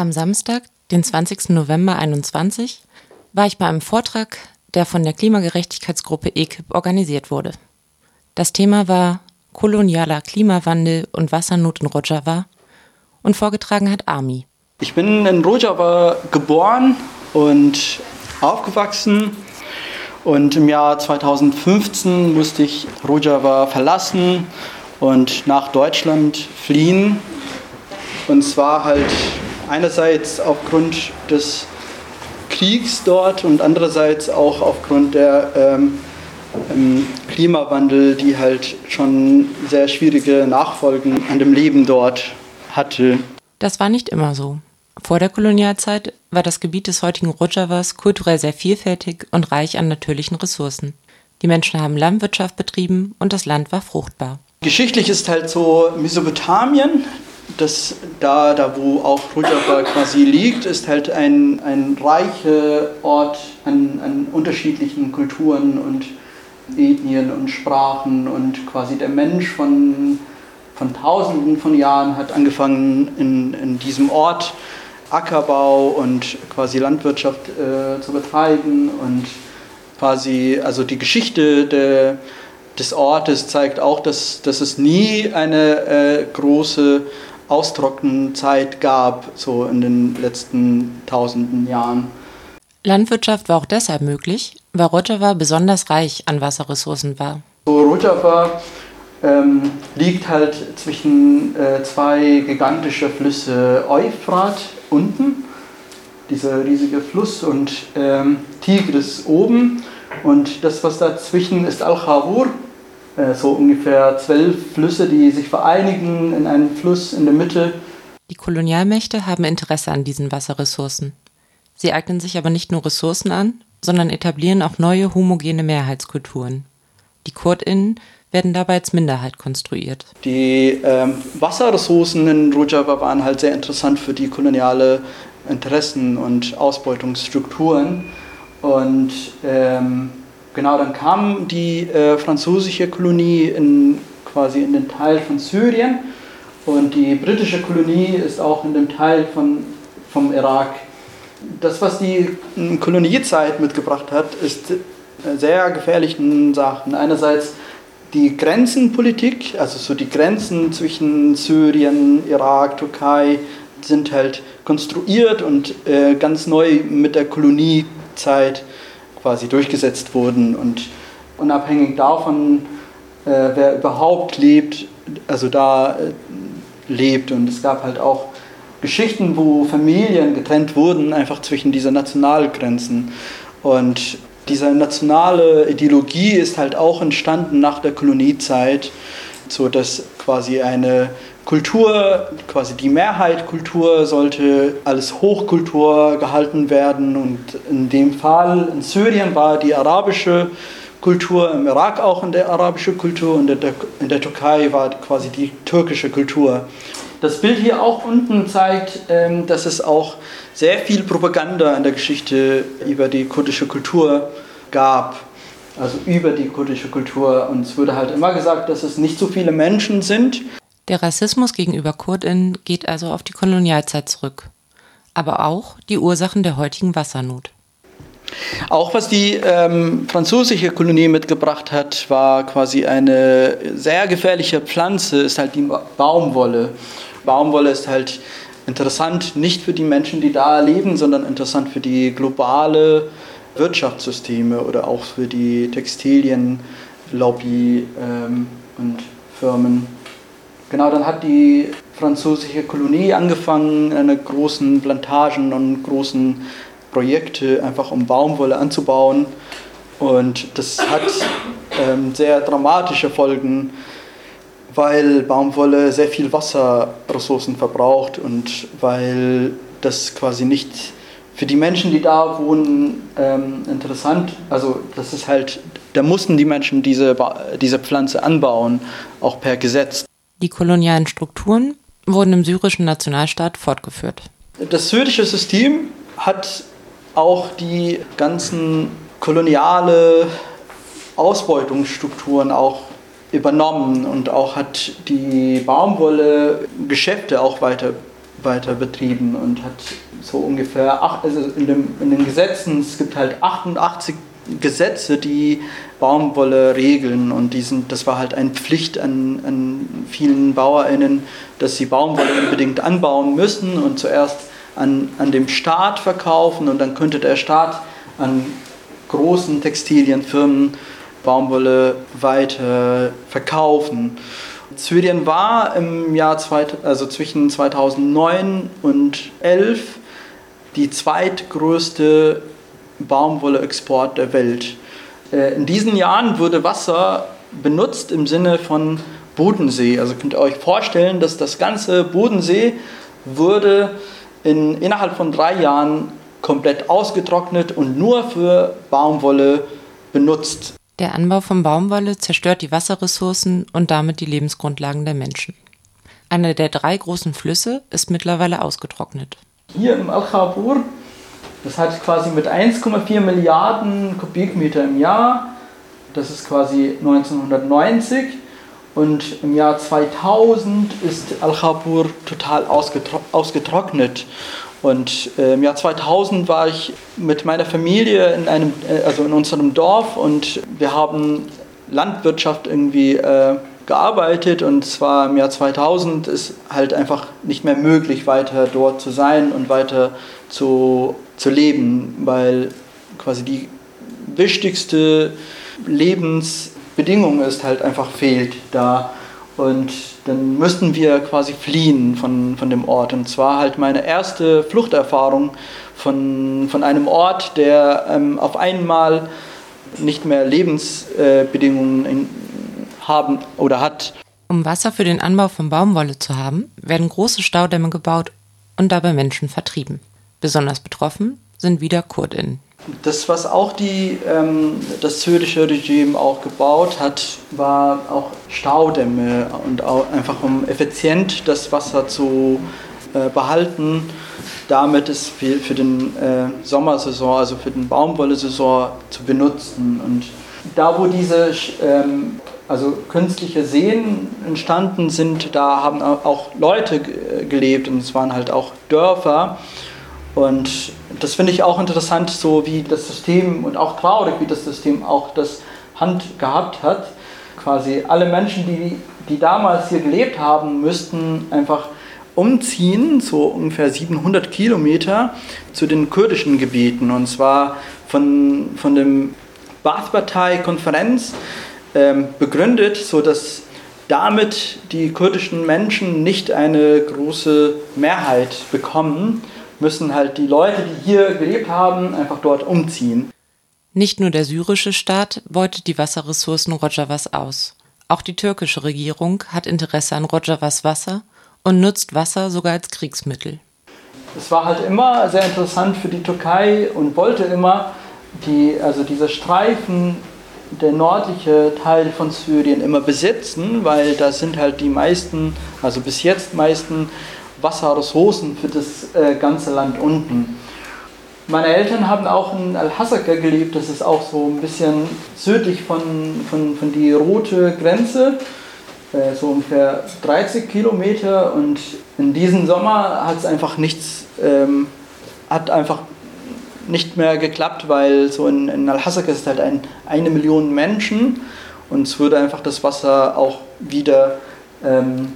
Am Samstag, den 20. November 2021, war ich bei einem Vortrag, der von der Klimagerechtigkeitsgruppe EKIP organisiert wurde. Das Thema war kolonialer Klimawandel und Wassernot in Rojava und vorgetragen hat Ami. Ich bin in Rojava geboren und aufgewachsen und im Jahr 2015 musste ich Rojava verlassen und nach Deutschland fliehen. Und zwar halt einerseits aufgrund des Kriegs dort und andererseits auch aufgrund der ähm, ähm, Klimawandel, die halt schon sehr schwierige Nachfolgen an dem Leben dort hatte. Das war nicht immer so. Vor der Kolonialzeit war das Gebiet des heutigen Rojavas kulturell sehr vielfältig und reich an natürlichen Ressourcen. Die Menschen haben Landwirtschaft betrieben und das Land war fruchtbar. Geschichtlich ist halt so Mesopotamien, das da, da wo auch Rojava quasi liegt, ist halt ein, ein reicher Ort an, an unterschiedlichen Kulturen und Ethnien und Sprachen und quasi der Mensch von, von Tausenden von Jahren hat angefangen in, in diesem Ort Ackerbau und quasi Landwirtschaft äh, zu betreiben und quasi, also die Geschichte der, des Ortes zeigt auch, dass, dass es nie eine äh, große Austrocknenzeit gab, so in den letzten tausenden Jahren. Landwirtschaft war auch deshalb möglich, weil Rojava besonders reich an Wasserressourcen war. So, Rojava ähm, liegt halt zwischen äh, zwei gigantische Flüsse, Euphrat unten, dieser riesige Fluss, und ähm, Tigris oben. Und das, was dazwischen ist Al-Khawur, so ungefähr zwölf Flüsse, die sich vereinigen in einem Fluss in der Mitte. Die Kolonialmächte haben Interesse an diesen Wasserressourcen. Sie eignen sich aber nicht nur Ressourcen an, sondern etablieren auch neue homogene Mehrheitskulturen. Die KurdInnen werden dabei als Minderheit konstruiert. Die ähm, Wasserressourcen in Rojava waren halt sehr interessant für die koloniale Interessen und Ausbeutungsstrukturen. Und ähm, genau, dann kam die äh, französische Kolonie in, quasi in den Teil von Syrien und die britische Kolonie ist auch in dem Teil von, vom Irak das, was die Koloniezeit mitgebracht hat, ist äh, sehr gefährlichen Sachen. Einerseits die Grenzenpolitik, also so die Grenzen zwischen Syrien, Irak, Türkei sind halt konstruiert und äh, ganz neu mit der Koloniezeit quasi durchgesetzt wurden und unabhängig davon, äh, wer überhaupt lebt, also da äh, lebt und es gab halt auch Geschichten, wo Familien getrennt wurden, einfach zwischen diesen Nationalgrenzen. Und diese nationale Ideologie ist halt auch entstanden nach der Koloniezeit, so dass quasi eine Kultur, quasi die Mehrheitkultur sollte als Hochkultur gehalten werden und in dem Fall in Syrien war die arabische Kultur, im Irak auch in der arabische Kultur und in der Türkei war quasi die türkische Kultur. Das Bild hier auch unten zeigt, ähm, dass es auch sehr viel Propaganda in der Geschichte über die kurdische Kultur gab. Also über die kurdische Kultur. Und es wurde halt immer gesagt, dass es nicht so viele Menschen sind. Der Rassismus gegenüber Kurdinnen geht also auf die Kolonialzeit zurück. Aber auch die Ursachen der heutigen Wassernot. Auch was die ähm, französische Kolonie mitgebracht hat, war quasi eine sehr gefährliche Pflanze, ist halt die Baumwolle. Baumwolle ist halt interessant nicht für die Menschen, die da leben, sondern interessant für die globale Wirtschaftssysteme oder auch für die Textilienlobby ähm, und Firmen. Genau, dann hat die französische Kolonie angefangen, eine großen Plantagen und großen Projekte einfach um Baumwolle anzubauen. Und das hat ähm, sehr dramatische Folgen weil Baumwolle sehr viel Wasserressourcen verbraucht und weil das quasi nicht für die Menschen, die da wohnen, ähm, interessant. Also das ist halt, da mussten die Menschen diese, diese Pflanze anbauen, auch per Gesetz. Die kolonialen Strukturen wurden im syrischen Nationalstaat fortgeführt. Das syrische System hat auch die ganzen koloniale Ausbeutungsstrukturen auch übernommen und auch hat die Baumwolle Geschäfte auch weiter weiter betrieben und hat so ungefähr, acht, also in, dem, in den Gesetzen, es gibt halt 88 Gesetze, die Baumwolle regeln und die sind, das war halt eine Pflicht an, an vielen BauerInnen, dass sie Baumwolle unbedingt anbauen müssen und zuerst an, an dem Staat verkaufen und dann könnte der Staat an großen Textilienfirmen Baumwolle weiter verkaufen. Syrien war im Jahr zwei, also zwischen 2009 und 2011 die zweitgrößte Baumwolle-Export der Welt. Äh, in diesen Jahren wurde Wasser benutzt im Sinne von Bodensee. Also könnt ihr euch vorstellen, dass das ganze Bodensee wurde in, innerhalb von drei Jahren komplett ausgetrocknet und nur für Baumwolle benutzt. Der Anbau von Baumwolle zerstört die Wasserressourcen und damit die Lebensgrundlagen der Menschen. Einer der drei großen Flüsse ist mittlerweile ausgetrocknet. Hier im Al-Khabur, das hat quasi mit 1,4 Milliarden Kubikmeter im Jahr, das ist quasi 1990 und im Jahr 2000 ist Al-Khabur total ausgetro ausgetrocknet. Und äh, im Jahr 2000 war ich mit meiner Familie in einem, äh, also in unserem Dorf und wir haben Landwirtschaft irgendwie äh, gearbeitet und zwar im Jahr 2000 ist halt einfach nicht mehr möglich, weiter dort zu sein und weiter zu, zu leben, weil quasi die wichtigste Lebensbedingung ist halt einfach fehlt da. Und dann müssten wir quasi fliehen von, von dem Ort. Und zwar halt meine erste Fluchterfahrung von, von einem Ort, der ähm, auf einmal nicht mehr Lebensbedingungen in, haben oder hat. Um Wasser für den Anbau von Baumwolle zu haben, werden große Staudämme gebaut und dabei Menschen vertrieben. Besonders betroffen sind wieder KurdInnen. Das, was auch die, ähm, das syrische Regime auch gebaut hat, war auch Staudämme und auch einfach um effizient das Wasser zu äh, behalten, damit es für, für den äh, Sommersaison, also für den Baumwolle-Saison zu benutzen. Und da, wo diese ähm, also künstliche Seen entstanden sind, da haben auch Leute gelebt und es waren halt auch Dörfer. Und das finde ich auch interessant, so wie das System und auch traurig, wie das System auch das Hand gehabt hat. Quasi alle Menschen, die, die damals hier gelebt haben, müssten einfach umziehen, so ungefähr 700 Kilometer zu den kurdischen Gebieten. Und zwar von, von dem Baath-Partei-Konferenz ähm, begründet, sodass damit die kurdischen Menschen nicht eine große Mehrheit bekommen müssen halt die Leute, die hier gelebt haben, einfach dort umziehen. Nicht nur der syrische Staat beutet die Wasserressourcen Rojavas aus. Auch die türkische Regierung hat Interesse an Rojavas Wasser und nutzt Wasser sogar als Kriegsmittel. Es war halt immer sehr interessant für die Türkei und wollte immer die, also diese Streifen, der nördliche Teil von Syrien immer besitzen, weil da sind halt die meisten, also bis jetzt meisten Wasserressourcen für das äh, ganze Land unten. Meine Eltern haben auch in Al-Hasaka gelebt, das ist auch so ein bisschen südlich von, von, von die rote Grenze, äh, so ungefähr 30 Kilometer. Und in diesem Sommer hat es einfach nichts, ähm, hat einfach nicht mehr geklappt, weil so in, in Al-Hasaka ist halt ein, eine Million Menschen und es würde einfach das Wasser auch wieder ähm,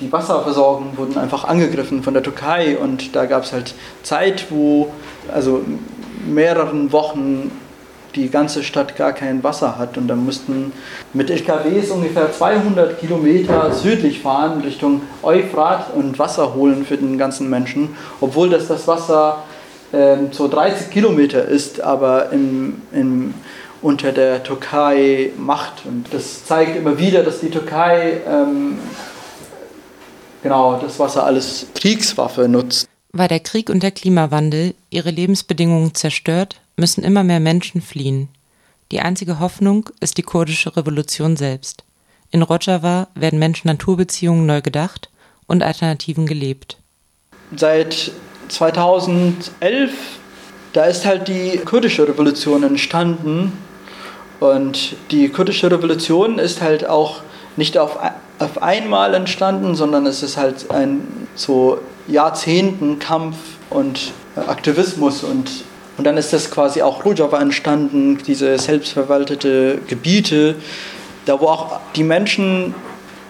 die Wasserversorgung wurden einfach angegriffen von der Türkei und da gab es halt Zeit, wo also mehreren Wochen die ganze Stadt gar kein Wasser hat und dann mussten mit LKWs ungefähr 200 Kilometer südlich fahren Richtung Euphrat und Wasser holen für den ganzen Menschen, obwohl das das Wasser so 30 Kilometer ist, aber im, im, unter der Türkei Macht und das zeigt immer wieder, dass die Türkei ähm, genau das Wasser alles Kriegswaffe nutzt. Weil der Krieg und der Klimawandel ihre Lebensbedingungen zerstört, müssen immer mehr Menschen fliehen. Die einzige Hoffnung ist die kurdische Revolution selbst. In Rojava werden Mensch-Natur-Beziehungen neu gedacht und Alternativen gelebt. Seit 2011, da ist halt die kurdische Revolution entstanden. Und die kurdische Revolution ist halt auch nicht auf auf einmal entstanden, sondern es ist halt ein so Jahrzehnten Kampf und Aktivismus und, und dann ist das quasi auch Rojava entstanden, diese selbstverwaltete Gebiete, da wo auch die Menschen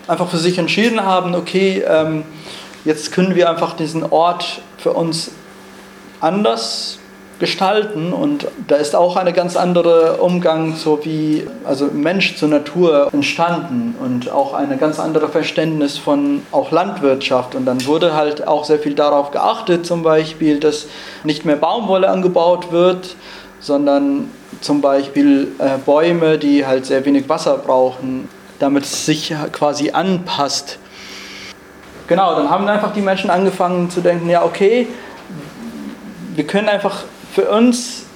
einfach für sich entschieden haben, okay, ähm, jetzt können wir einfach diesen Ort für uns anders gestalten und da ist auch ein ganz anderer Umgang so wie also Mensch zur Natur entstanden und auch ein ganz anderes Verständnis von auch Landwirtschaft und dann wurde halt auch sehr viel darauf geachtet zum Beispiel, dass nicht mehr Baumwolle angebaut wird, sondern zum Beispiel äh, Bäume, die halt sehr wenig Wasser brauchen, damit es sich quasi anpasst. Genau, dann haben einfach die Menschen angefangen zu denken, ja okay, wir können einfach für uns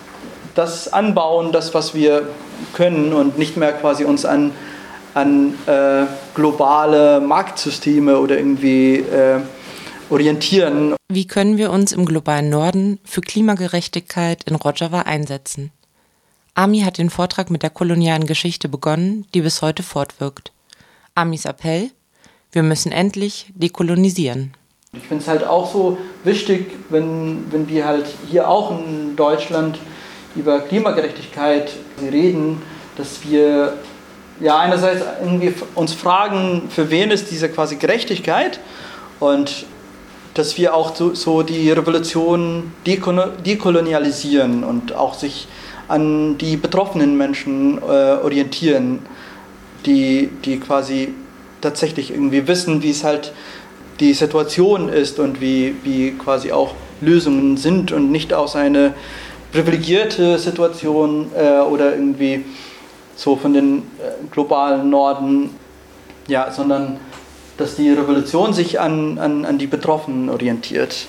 das anbauen, das, was wir können und nicht mehr quasi uns an, an äh, globale Marktsysteme oder irgendwie äh, orientieren. Wie können wir uns im globalen Norden für Klimagerechtigkeit in Rojava einsetzen? Ami hat den Vortrag mit der kolonialen Geschichte begonnen, die bis heute fortwirkt. Amis Appell? Wir müssen endlich dekolonisieren. Ich finde es halt auch so wichtig, wenn, wenn wir halt hier auch in Deutschland über Klimagerechtigkeit reden, dass wir ja einerseits irgendwie uns fragen, für wen ist diese quasi Gerechtigkeit und dass wir auch so, so die Revolution dekolonialisieren und auch sich an die betroffenen Menschen äh, orientieren, die, die quasi tatsächlich irgendwie wissen, wie es halt die Situation ist und wie, wie quasi auch Lösungen sind und nicht aus einer privilegierte Situation äh, oder irgendwie so von den äh, globalen Norden, ja, sondern dass die Revolution sich an, an, an die Betroffenen orientiert.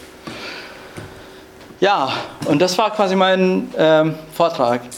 Ja, und das war quasi mein ähm, Vortrag.